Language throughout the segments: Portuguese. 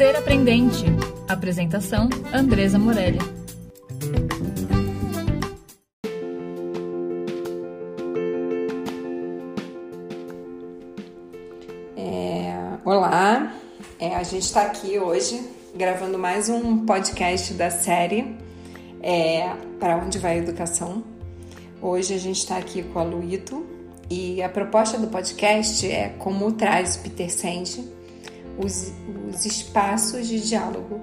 Ser Aprendente. Apresentação: Andresa Morelli. É, olá, é, a gente está aqui hoje gravando mais um podcast da série é, Para Onde Vai a Educação. Hoje a gente está aqui com a Luito e a proposta do podcast é como traz Peter Senge os, os espaços de diálogo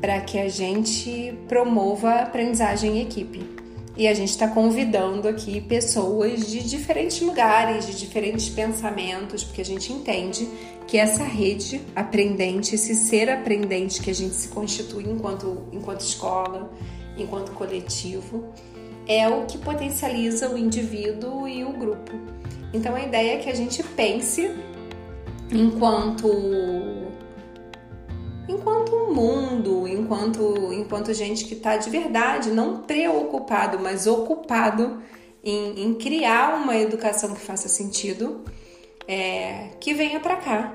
para que a gente promova a aprendizagem em equipe. E a gente está convidando aqui pessoas de diferentes lugares, de diferentes pensamentos, porque a gente entende que essa rede aprendente, esse ser aprendente que a gente se constitui enquanto, enquanto escola, enquanto coletivo, é o que potencializa o indivíduo e o grupo. Então a ideia é que a gente pense enquanto enquanto mundo, enquanto enquanto gente que está de verdade não preocupado, mas ocupado em, em criar uma educação que faça sentido, é, que venha para cá,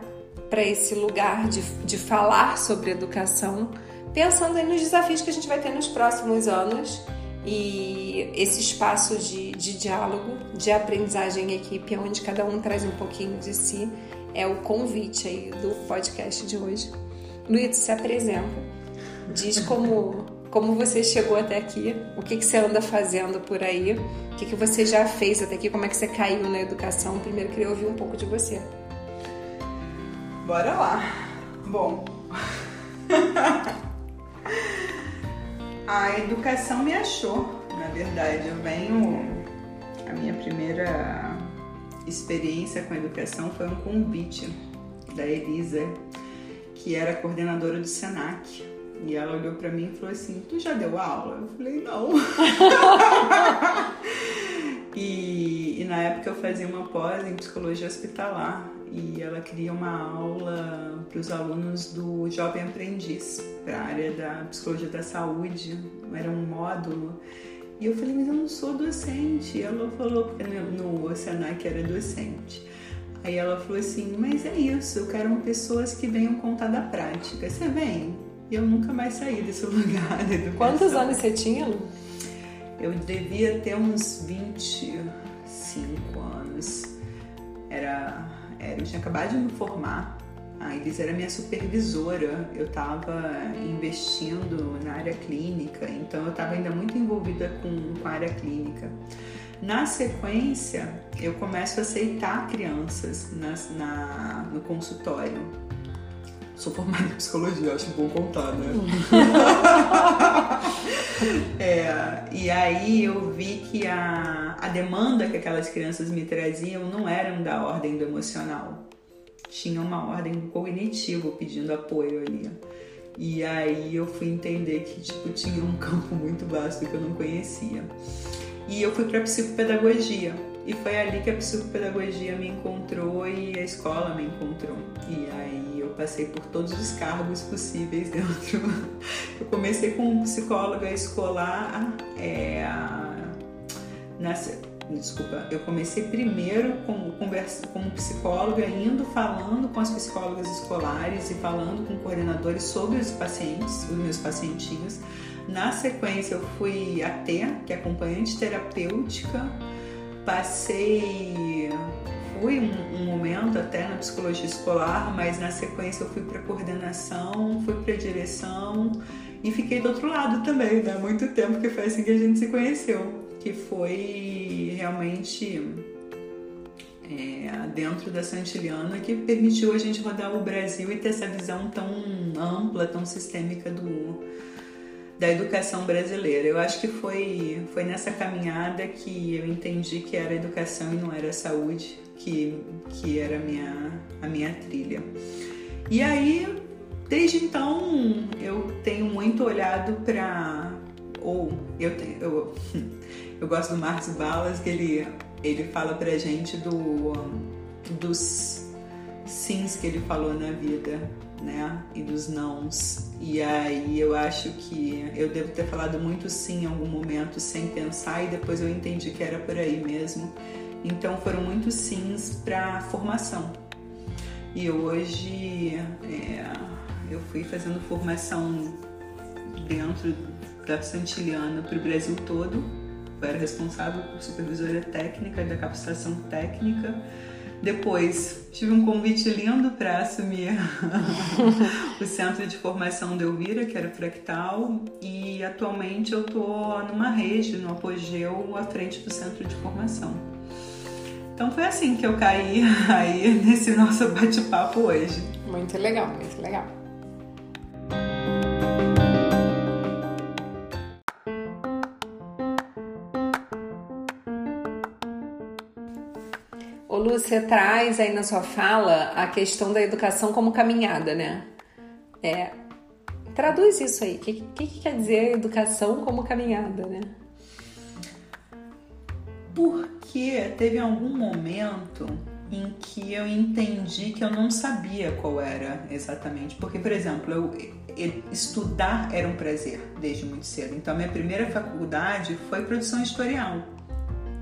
para esse lugar de, de falar sobre educação, pensando nos desafios que a gente vai ter nos próximos anos e esse espaço de, de diálogo, de aprendizagem em equipe, onde cada um traz um pouquinho de si é o convite aí do podcast de hoje. Luiz, se apresenta. Diz como, como você chegou até aqui, o que, que você anda fazendo por aí, o que, que você já fez até aqui, como é que você caiu na educação. Primeiro queria ouvir um pouco de você. Bora lá. Bom. A educação me achou, na verdade. Eu venho. A minha primeira experiência com a educação foi um convite da Elisa, que era coordenadora do SENAC. E ela olhou para mim e falou assim: Tu já deu aula? Eu falei: Não. e, e na época eu fazia uma pós em psicologia hospitalar e ela queria uma aula para os alunos do Jovem Aprendiz, para a área da psicologia da saúde, era um módulo. E eu falei, mas eu não sou docente. E ela falou, porque no, Senac era docente. Aí ela falou assim, mas é isso, eu quero pessoas que venham contar da prática. Você vem? E eu nunca mais saí desse lugar educação. Quantos anos você tinha, Lu? Eu devia ter uns 25 anos. Era, era eu tinha acabado de me formar a Elis era minha supervisora, eu estava investindo na área clínica, então eu estava ainda muito envolvida com, com a área clínica. Na sequência, eu começo a aceitar crianças na, na no consultório. Sou formada em psicologia, acho bom contar, né? é, e aí eu vi que a, a demanda que aquelas crianças me traziam não eram da ordem do emocional tinha uma ordem do cognitivo pedindo apoio ali. E aí eu fui entender que tipo tinha um campo muito vasto que eu não conhecia. E eu fui para psicopedagogia. E foi ali que a psicopedagogia me encontrou e a escola me encontrou. E aí eu passei por todos os cargos possíveis dentro. Eu comecei como psicóloga escolar é, na, desculpa, eu comecei primeiro como, conversa, como psicóloga, indo falando com as psicólogas escolares e falando com coordenadores sobre os pacientes, os meus pacientinhos. Na sequência, eu fui até, que é acompanhante terapêutica, passei fui um, um, momento até na psicologia escolar, mas na sequência eu fui para coordenação, fui para direção e fiquei do outro lado também, né? Muito tempo que foi assim que a gente se conheceu que foi realmente é, dentro da Santiliana que permitiu a gente rodar o Brasil e ter essa visão tão ampla, tão sistêmica do, da educação brasileira. Eu acho que foi, foi nessa caminhada que eu entendi que era educação e não era saúde, que, que era a minha, a minha trilha. E aí, desde então, eu tenho muito olhado para. Ou eu tenho. Eu, Eu gosto do Marcos Balas, que ele, ele fala pra gente do, dos sims que ele falou na vida, né? E dos nãos. E aí eu acho que eu devo ter falado muito sim em algum momento sem pensar e depois eu entendi que era por aí mesmo. Então foram muitos sims para formação. E hoje é, eu fui fazendo formação dentro da Santiliana para o Brasil todo. Eu era responsável por supervisora técnica da capacitação técnica. Depois tive um convite lindo para assumir o Centro de Formação de Elvira, que era Fractal, e atualmente eu estou numa rede, no apogeu, à frente do Centro de Formação. Então foi assim que eu caí aí nesse nosso bate-papo hoje. Muito legal, muito legal. Lu, você traz aí na sua fala a questão da educação como caminhada, né? É, traduz isso aí. O que, que, que quer dizer educação como caminhada, né? Porque teve algum momento em que eu entendi que eu não sabia qual era exatamente. Porque, por exemplo, eu, estudar era um prazer desde muito cedo. Então, minha primeira faculdade foi produção editorial.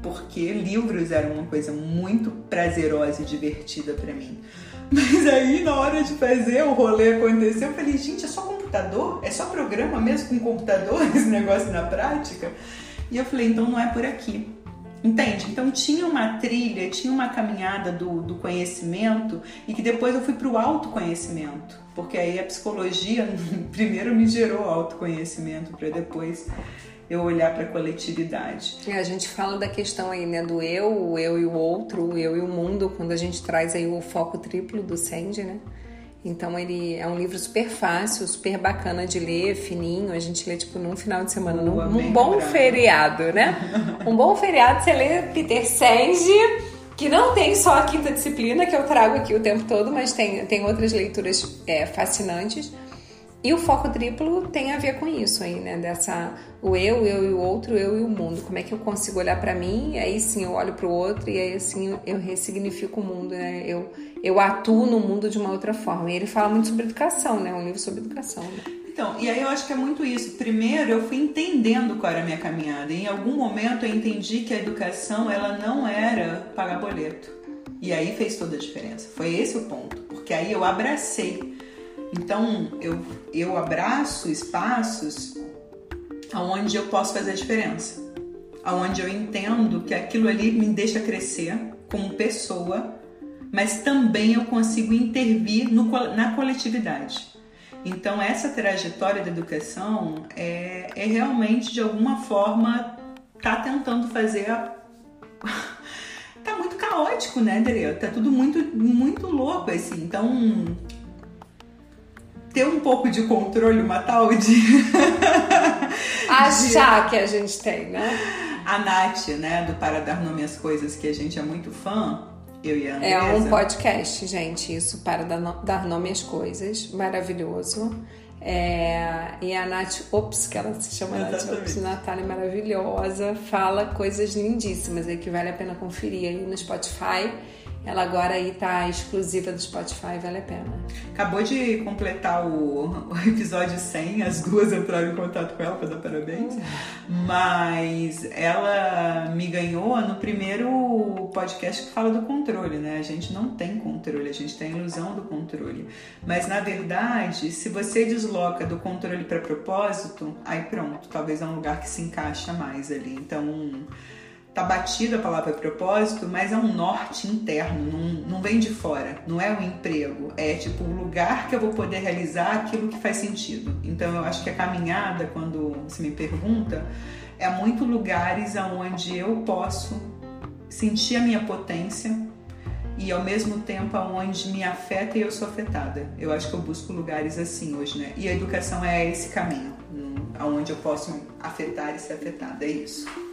Porque livros eram uma coisa muito prazerosa e divertida para mim. Mas aí, na hora de fazer o rolê acontecer, eu falei, gente, é só computador? É só programa mesmo com computador esse negócio na prática? E eu falei, então não é por aqui. Entende? Então tinha uma trilha, tinha uma caminhada do, do conhecimento e que depois eu fui para o autoconhecimento, porque aí a psicologia primeiro me gerou autoconhecimento para depois eu olhar para a coletividade. É, a gente fala da questão aí, né, do eu, o eu e o outro, o eu e o mundo, quando a gente traz aí o foco triplo do Sandy, né? Então ele é um livro super fácil, super bacana de ler, fininho. A gente lê tipo num final de semana, Boa, num, num bom feriado, né? um bom feriado você lê Peter Senge, que não tem só a quinta disciplina que eu trago aqui o tempo todo, mas tem, tem outras leituras é, fascinantes. E o foco triplo tem a ver com isso aí, né? Dessa o eu, eu e o outro, eu e o mundo. Como é que eu consigo olhar para mim? Aí sim eu olho para o outro e aí assim eu ressignifico o mundo, né? Eu eu atuo no mundo de uma outra forma. E ele fala muito sobre educação, né? Um livro sobre educação. Né? Então, e aí eu acho que é muito isso. Primeiro, eu fui entendendo qual era a minha caminhada. Em algum momento eu entendi que a educação ela não era pagar boleto. E aí fez toda a diferença. Foi esse o ponto, porque aí eu abracei então, eu, eu abraço espaços onde eu posso fazer a diferença, onde eu entendo que aquilo ali me deixa crescer como pessoa, mas também eu consigo intervir no, na coletividade. Então, essa trajetória da educação é, é realmente, de alguma forma, tá tentando fazer a. tá muito caótico, né, Adriel? Tá tudo muito, muito louco, assim. Então, ter um pouco de controle, uma tal de. Achar de... que a gente tem, né? A Nath, né, do Para Dar Nome às Coisas, que a gente é muito fã, eu e a Andresa. É um podcast, gente, isso, Para Dar Nome às Coisas, maravilhoso. É, e a Nath Ops, que ela se chama Exatamente. Nath Ops, Natália maravilhosa, fala coisas lindíssimas aí que vale a pena conferir aí no Spotify. Ela agora aí tá exclusiva do Spotify, vale a pena. Acabou de completar o, o episódio 100, as duas entraram em contato com ela para dar parabéns. Mas ela me ganhou no primeiro podcast que fala do controle, né? A gente não tem controle, a gente tem a ilusão do controle. Mas na verdade, se você desloca do controle para propósito, aí pronto, talvez é um lugar que se encaixa mais ali. Então, tá batida a palavra propósito, mas é um norte interno, não, não vem de fora, não é um emprego, é tipo um lugar que eu vou poder realizar aquilo que faz sentido. Então eu acho que a caminhada, quando se me pergunta, é muito lugares aonde eu posso sentir a minha potência e ao mesmo tempo aonde me afeta e eu sou afetada. Eu acho que eu busco lugares assim hoje, né? E a educação é esse caminho, aonde eu posso afetar e ser afetada, é isso.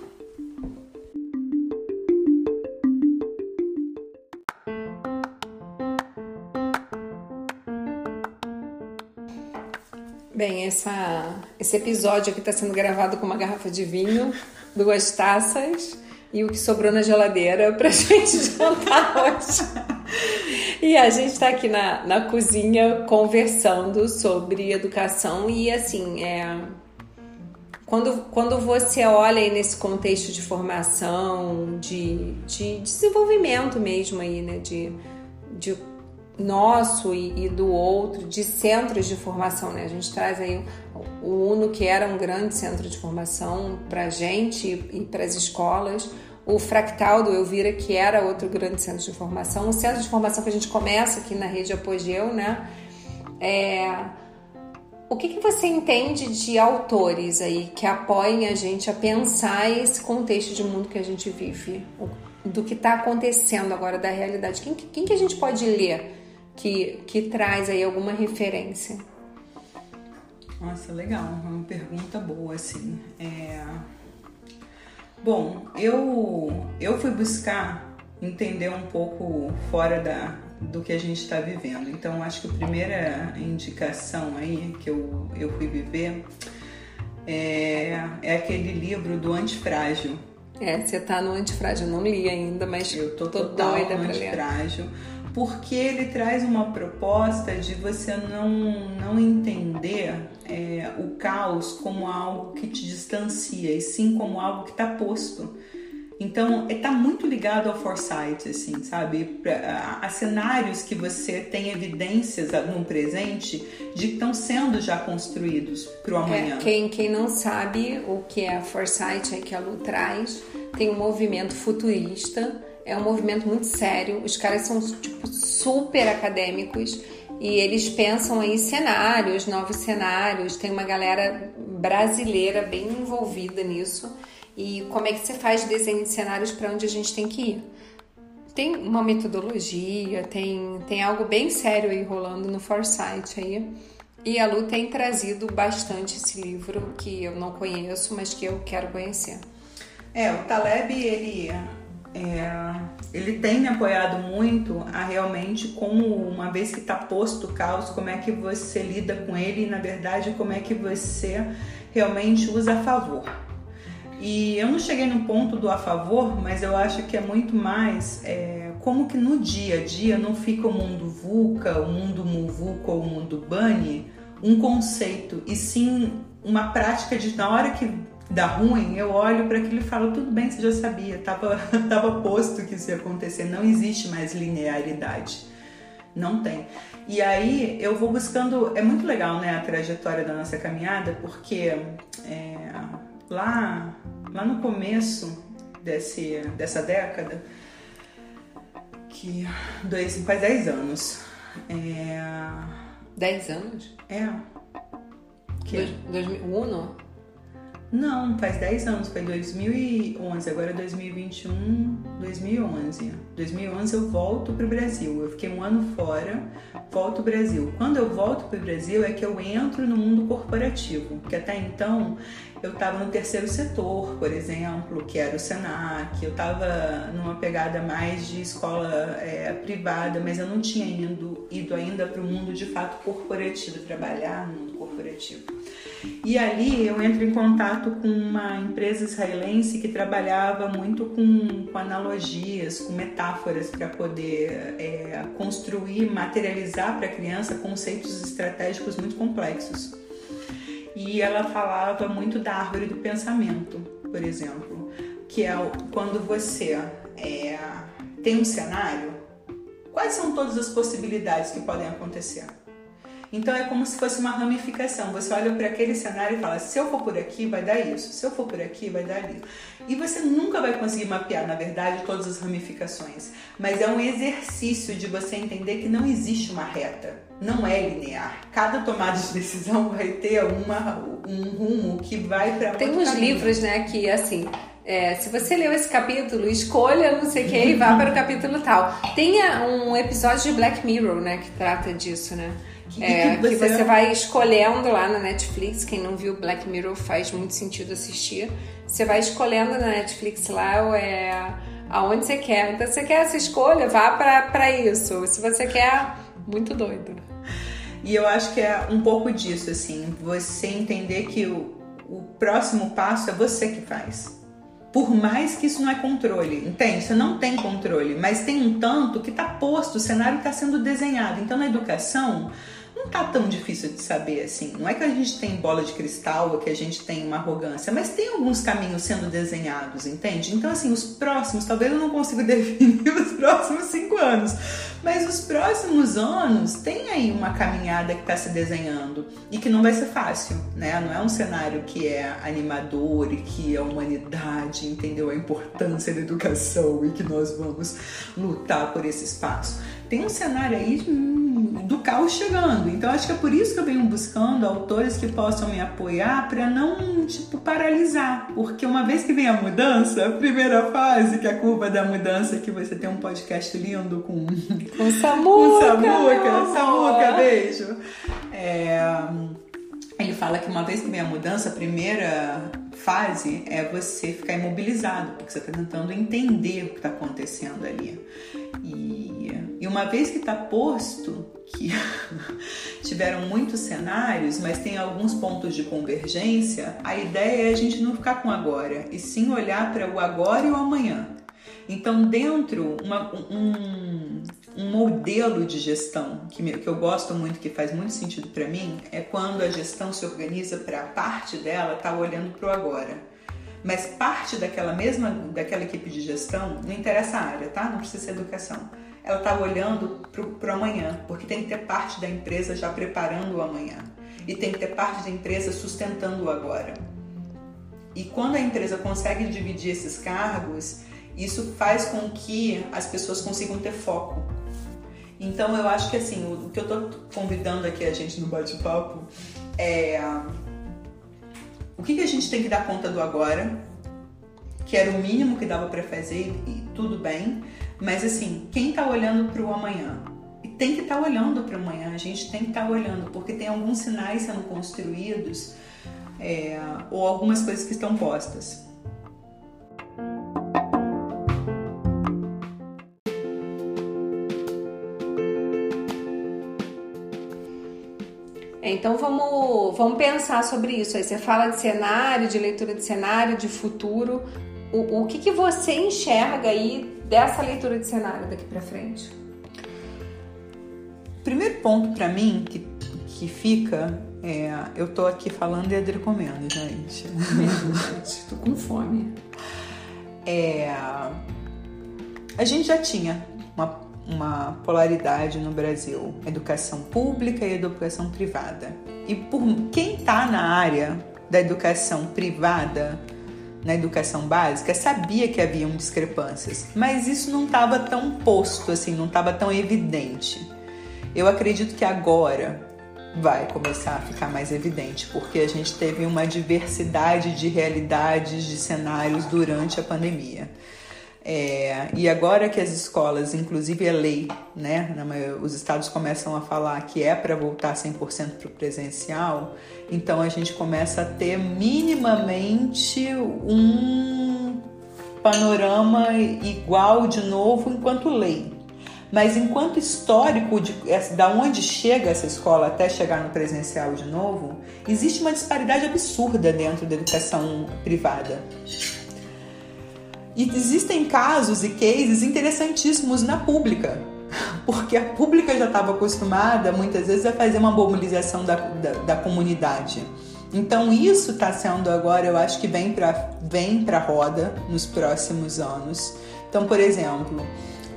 Bem, essa, esse episódio aqui está sendo gravado com uma garrafa de vinho, duas taças e o que sobrou na geladeira para gente jantar hoje. E a gente está aqui na, na cozinha conversando sobre educação e assim, é, quando, quando você olha aí nesse contexto de formação, de, de desenvolvimento mesmo aí, né, de, de nosso e, e, do outro, de centros de formação, né? A gente traz aí o UNO, que era um grande centro de formação para a gente e, e para as escolas, o Fractal do Elvira, que era outro grande centro de formação, o centro de formação que a gente começa aqui na rede Apogeu, né? É... O que, que você entende de autores aí que apoiem a gente a pensar esse contexto de mundo que a gente vive? Do que está acontecendo agora, da realidade? Quem, quem que a gente pode ler que, que traz aí alguma referência? Nossa, legal, uma pergunta boa, assim. É... Bom, eu, eu fui buscar entender um pouco fora da, do que a gente está vivendo. Então, acho que a primeira indicação aí que eu, eu fui viver é, é aquele livro do Antifrágil. É, você tá no Antifrágil, eu não li ainda, mas eu tô, tô doida no Antifrágil. Ler porque ele traz uma proposta de você não, não entender é, o caos como algo que te distancia, e sim como algo que está posto. Então, está muito ligado ao foresight, assim, sabe? A, a, cenários que você tem evidências no presente de que estão sendo já construídos para o amanhã. É, quem, quem não sabe o que é foresight, é que a Lu traz, tem um movimento futurista é um movimento muito sério. Os caras são tipo super acadêmicos e eles pensam aí cenários, novos cenários. Tem uma galera brasileira bem envolvida nisso. E como é que você faz desenho de cenários para onde a gente tem que ir? Tem uma metodologia, tem, tem algo bem sério aí rolando no Foresight aí. E a Lu tem trazido bastante esse livro que eu não conheço, mas que eu quero conhecer. É, o Taleb, ele é, ele tem me apoiado muito a realmente como uma vez que está posto o caos, como é que você lida com ele e na verdade como é que você realmente usa a favor. E eu não cheguei no ponto do a favor, mas eu acho que é muito mais é, como que no dia a dia não fica o mundo VUCA, o mundo MUVUCA ou o mundo BANI um conceito, e sim uma prática de na hora que dá ruim, eu olho para aquilo e falo, tudo bem, você já sabia, tava, tava posto que isso ia acontecer, não existe mais linearidade. Não tem. E aí eu vou buscando, é muito legal, né, a trajetória da nossa caminhada, porque é, lá, lá no começo desse, dessa década, que dois, faz 10 anos. É... 10 anos? É. Que? Dois, 2001? Não, faz 10 anos, foi 2011, agora é 2021, 2011. 2011 eu volto para o Brasil. Eu fiquei um ano fora, volto ao Brasil. Quando eu volto para o Brasil é que eu entro no mundo corporativo, porque até então eu estava no terceiro setor, por exemplo, que era o Senac, eu estava numa pegada mais de escola é, privada, mas eu não tinha ido, ido ainda para o mundo de fato corporativo, trabalhar no corporativo. E ali eu entro em contato com uma empresa israelense que trabalhava muito com, com analogias, com metáforas para poder é, construir, materializar para a criança conceitos estratégicos muito complexos e ela falava muito da árvore do pensamento, por exemplo, que é quando você é, tem um cenário, quais são todas as possibilidades que podem acontecer? Então é como se fosse uma ramificação. Você olha para aquele cenário e fala: se eu for por aqui, vai dar isso. Se eu for por aqui, vai dar isso. E você nunca vai conseguir mapear, na verdade, todas as ramificações. Mas é um exercício de você entender que não existe uma reta. Não é linear. Cada tomada de decisão vai ter uma, um rumo que vai para Tem uns caminho. livros, né, que assim. É, se você leu esse capítulo, escolha não sei o que e vá para o capítulo tal. Tem um episódio de Black Mirror, né, que trata disso, né? É, que, você... vai escolhendo lá na Netflix. Quem não viu Black Mirror faz muito sentido assistir. Você vai escolhendo na Netflix lá é, aonde você quer. Então, se você quer essa escolha, vá para isso. Se você quer, muito doido. E eu acho que é um pouco disso, assim, você entender que o, o próximo passo é você que faz. Por mais que isso não é controle, entende? Você não tem controle, mas tem um tanto que está posto, o cenário está sendo desenhado. Então, na educação, não tá tão difícil de saber assim. Não é que a gente tem bola de cristal ou que a gente tem uma arrogância, mas tem alguns caminhos sendo desenhados, entende? Então, assim, os próximos, talvez eu não consiga definir os próximos cinco anos, mas os próximos anos tem aí uma caminhada que está se desenhando e que não vai ser fácil, né? Não é um cenário que é animador e que a humanidade entendeu a importância da educação e que nós vamos lutar por esse espaço. Tem um cenário aí do caos chegando. Então acho que é por isso que eu venho buscando autores que possam me apoiar para não, tipo, paralisar. Porque uma vez que vem a mudança, a primeira fase, que é a curva da mudança, que você tem um podcast lindo com com Samuca. Com Samuca, Samuca, beijo. É, ele fala que uma vez que vem a mudança, a primeira fase é você ficar imobilizado, porque você está tentando entender o que está acontecendo ali. E, e uma vez que está posto que tiveram muitos cenários, mas tem alguns pontos de convergência, a ideia é a gente não ficar com agora, e sim olhar para o agora e o amanhã. Então, dentro, uma, um, um modelo de gestão que, me, que eu gosto muito, que faz muito sentido para mim, é quando a gestão se organiza para a parte dela estar tá olhando para o agora. Mas parte daquela mesma, daquela equipe de gestão, não interessa a área, tá? Não precisa ser educação. Ela está olhando para o amanhã, porque tem que ter parte da empresa já preparando o amanhã. E tem que ter parte da empresa sustentando o agora. E quando a empresa consegue dividir esses cargos, isso faz com que as pessoas consigam ter foco. Então eu acho que assim, o que eu estou convidando aqui a gente no bate-papo é o que, que a gente tem que dar conta do agora, que era o mínimo que dava para fazer e tudo bem, mas assim, quem está olhando para o amanhã? E tem que estar tá olhando para o amanhã, a gente tem que estar tá olhando, porque tem alguns sinais sendo construídos é, ou algumas coisas que estão postas. Então vamos, vamos pensar sobre isso. Aí você fala de cenário, de leitura de cenário, de futuro. O, o que, que você enxerga aí dessa leitura de cenário daqui para frente? Primeiro ponto para mim que, que fica é, eu tô aqui falando e comendo, gente. gente, tô com fome. É, a gente já tinha uma uma polaridade no Brasil: educação pública e educação privada. E por quem está na área da educação privada, na educação básica, sabia que haviam discrepâncias, mas isso não estava tão posto assim, não estava tão evidente. Eu acredito que agora vai começar a ficar mais evidente, porque a gente teve uma diversidade de realidades, de cenários durante a pandemia. É, e agora que as escolas, inclusive é lei, né, os estados começam a falar que é para voltar 100% para o presencial, então a gente começa a ter minimamente um panorama igual de novo enquanto lei. Mas enquanto histórico de da onde chega essa escola até chegar no presencial de novo, existe uma disparidade absurda dentro da educação privada. E existem casos e cases interessantíssimos na pública, porque a pública já estava acostumada muitas vezes a fazer uma mobilização da, da, da comunidade. Então isso está sendo agora, eu acho que vem para vem a roda nos próximos anos. Então, por exemplo,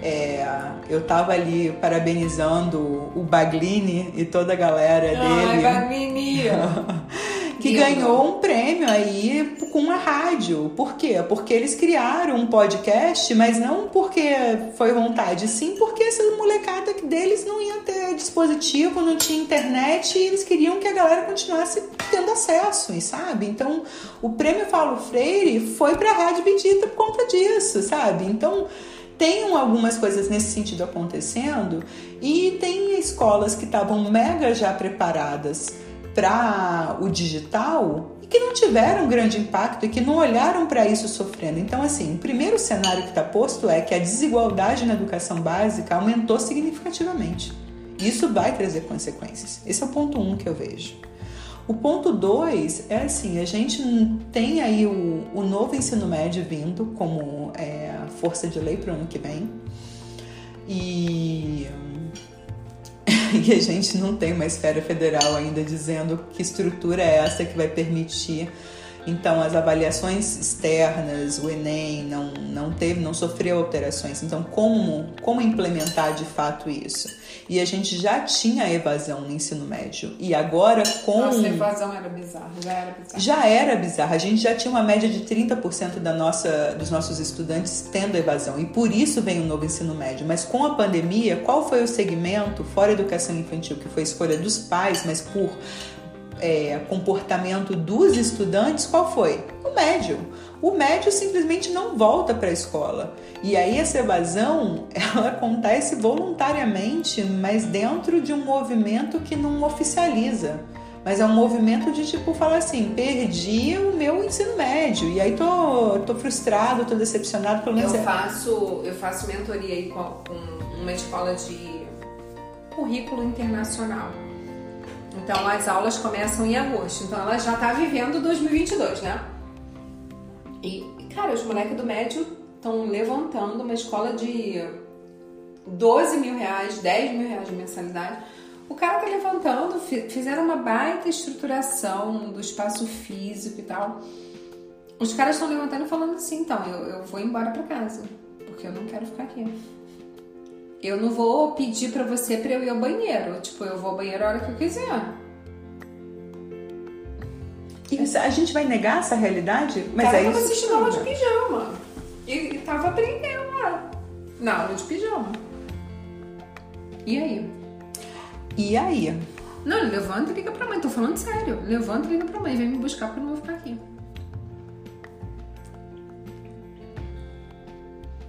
é, eu estava ali parabenizando o Baglini e toda a galera dele. Ai, Baglini! que ganhou um prêmio aí com uma rádio. Por quê? Porque eles criaram um podcast, mas não porque foi vontade, sim porque essa molecada deles não ia ter dispositivo, não tinha internet e eles queriam que a galera continuasse tendo acesso, sabe? Então, o prêmio Paulo Freire foi para a Rádio Bendita por conta disso, sabe? Então, tem algumas coisas nesse sentido acontecendo e tem escolas que estavam mega já preparadas para o digital e que não tiveram grande impacto e que não olharam para isso sofrendo. Então, assim, o primeiro cenário que está posto é que a desigualdade na educação básica aumentou significativamente. Isso vai trazer consequências. Esse é o ponto um que eu vejo. O ponto dois é assim, a gente tem aí o, o novo ensino médio vindo como é, força de lei para o ano que vem. E e a gente não tem uma esfera federal ainda dizendo que estrutura é essa que vai permitir então, as avaliações externas, o Enem não, não teve, não sofreu alterações. Então, como, como implementar de fato isso? E a gente já tinha evasão no ensino médio. E agora com. Nossa, a evasão era bizarra, já era bizarra. Já era bizarra. A gente já tinha uma média de 30% da nossa, dos nossos estudantes tendo evasão. E por isso vem o novo ensino médio. Mas com a pandemia, qual foi o segmento, fora educação infantil, que foi escolha dos pais, mas por é, comportamento dos estudantes, qual foi? O médio. O médio simplesmente não volta para a escola. E aí essa evasão, ela acontece voluntariamente, mas dentro de um movimento que não oficializa. Mas é um movimento de tipo falar assim, perdi o meu ensino médio e aí tô, tô frustrado, tô decepcionado pelo menos. Eu é faço, eu faço mentoria aí com, com uma escola de currículo internacional. Então as aulas começam em agosto. Então ela já tá vivendo 2022, né? E, cara, os moleques do médio estão levantando uma escola de 12 mil reais, 10 mil reais de mensalidade. O cara tá levantando, fizeram uma baita estruturação do espaço físico e tal. Os caras estão levantando e falando assim, então, eu, eu vou embora para casa, porque eu não quero ficar aqui. Eu não vou pedir para você para eu ir ao banheiro. Tipo, eu vou ao banheiro a hora que eu quiser. E a gente vai negar essa realidade? Mas Cara, é isso. assistindo aula de pijama. E, e tava aprendendo lá. Na aula de pijama. E aí? E aí? Não, levanta e liga pra mãe. Tô falando sério. Levanta e liga pra mãe. Vem me buscar porque eu não vou ficar aqui.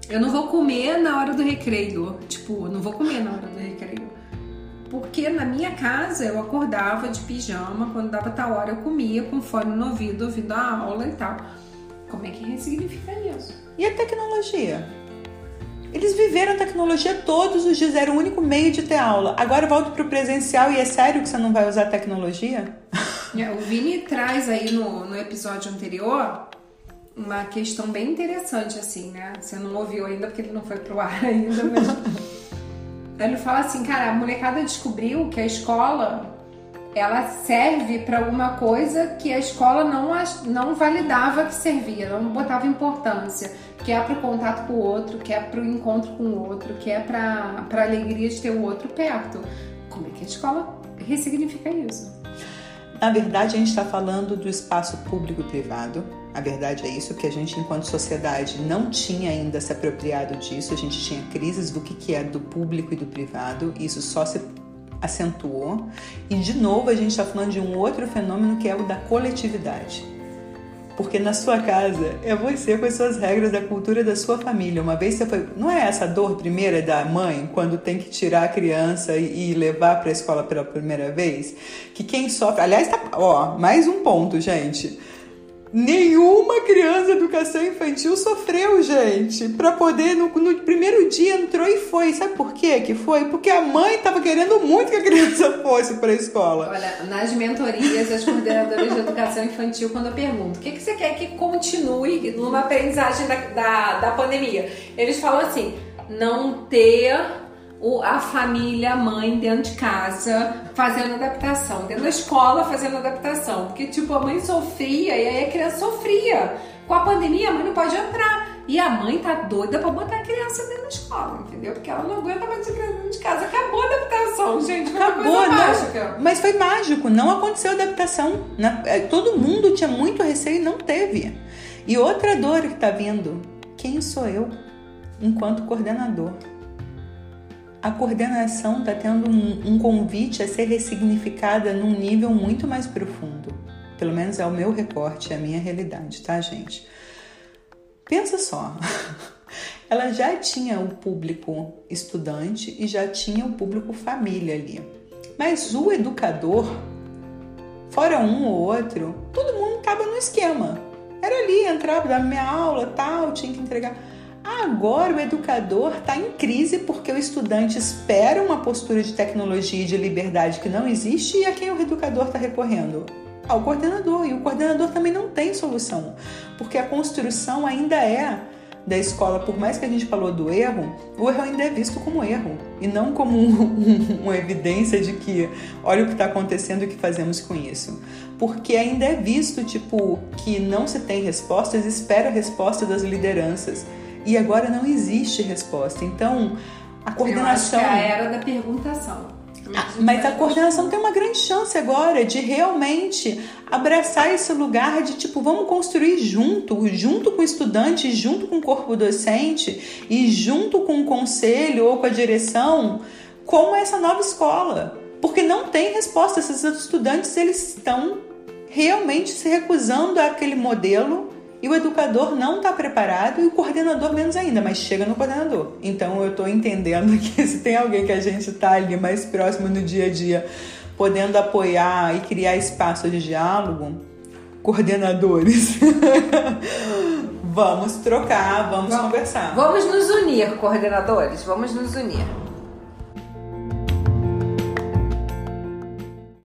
Eu não vou comer na hora do recreio. Tipo, não vou comer na hora do recreio. Porque na minha casa eu acordava de pijama, quando dava tal hora eu comia com fone no ouvido, ouvindo a aula e tal. Como é que ressignifica isso? E a tecnologia? Eles viveram a tecnologia todos os dias, era o único meio de ter aula. Agora eu volto pro presencial e é sério que você não vai usar tecnologia? É, o Vini traz aí no, no episódio anterior uma questão bem interessante, assim, né? Você não ouviu ainda porque ele não foi pro ar ainda, mas. Ele fala assim, cara, a molecada descobriu que a escola ela serve para alguma coisa que a escola não, não validava que servia, não botava importância, que é para o contato com o outro, que é para o encontro com o outro, que é para a alegria de ter o outro perto. Como é que a escola ressignifica isso? Na verdade, a gente está falando do espaço público e privado. A verdade é isso, que a gente, enquanto sociedade, não tinha ainda se apropriado disso. A gente tinha crises do que, que é do público e do privado. Isso só se acentuou. E, de novo, a gente está falando de um outro fenômeno que é o da coletividade. Porque na sua casa é você com as suas regras da cultura da sua família. Uma vez você foi. Não é essa dor primeira da mãe quando tem que tirar a criança e, levar para a escola pela primeira vez? Que quem sofre. Aliás, tá. Ó, mais um ponto, gente. Nenhuma criança de educação infantil sofreu, gente. Para poder, no, no, primeiro dia entrou e foi. Sabe por quê que foi? Porque a mãe estava querendo muito que a criança fosse para a escola. Olha, nas mentorias, as coordenadoras de educação infantil, quando eu pergunto o que, que você quer que continue numa aprendizagem da, da, da pandemia, eles falam assim: não ter a família, a mãe dentro de casa fazendo adaptação, dentro da escola fazendo adaptação. Porque, tipo, a mãe sofria e aí a criança sofria. Com a pandemia, a mãe não pode entrar. E a mãe tá doida pra botar a criança dentro da escola, entendeu? Porque ela não aguenta mais a criança dentro de casa. Acabou a adaptação, gente. Foi Acabou, uma mágica. Mas foi mágico, não aconteceu adaptação. É, todo mundo tinha muito receio e não teve. E outra dor que tá vindo: quem sou eu enquanto coordenador? A coordenação está tendo um, um, convite a ser ressignificada num nível muito mais profundo. Pelo menos é o meu recorte, é a minha realidade, tá, gente? Pensa só. Ela já tinha o público estudante e já tinha o público família ali. Mas o educador, fora um ou outro, todo mundo estava no esquema. Era ali, entrava, dava minha aula, tal, tinha que entregar. Agora o educador está em crise porque o estudante espera uma postura de tecnologia e de liberdade que não existe e a quem o educador está recorrendo? Ao coordenador. E o coordenador também não tem solução, porque a construção ainda é da escola, por mais que a gente falou do erro, o erro ainda é visto como erro e não como um, um, uma evidência de que olha o que está acontecendo e o que fazemos com isso. Porque ainda é visto, tipo, que não se tem respostas, espera a resposta das lideranças. E agora não existe resposta. Então, a coordenação. Eu acho que é a era da perguntação. Ah, mas a coordenação tem uma grande chance agora de realmente abraçar esse lugar de tipo, vamos construir junto, junto com o estudante, junto com o corpo docente e junto com o conselho ou com a direção, como essa nova escola. Porque não tem resposta, esses estudantes eles estão realmente se recusando àquele modelo e o educador não está preparado e o coordenador menos ainda, mas chega no coordenador. Então eu estou entendendo que se tem alguém que a gente está ali mais próximo no dia a dia, podendo apoiar e criar espaço de diálogo, coordenadores. vamos trocar, vamos, vamos conversar. Vamos nos unir, coordenadores, vamos nos unir.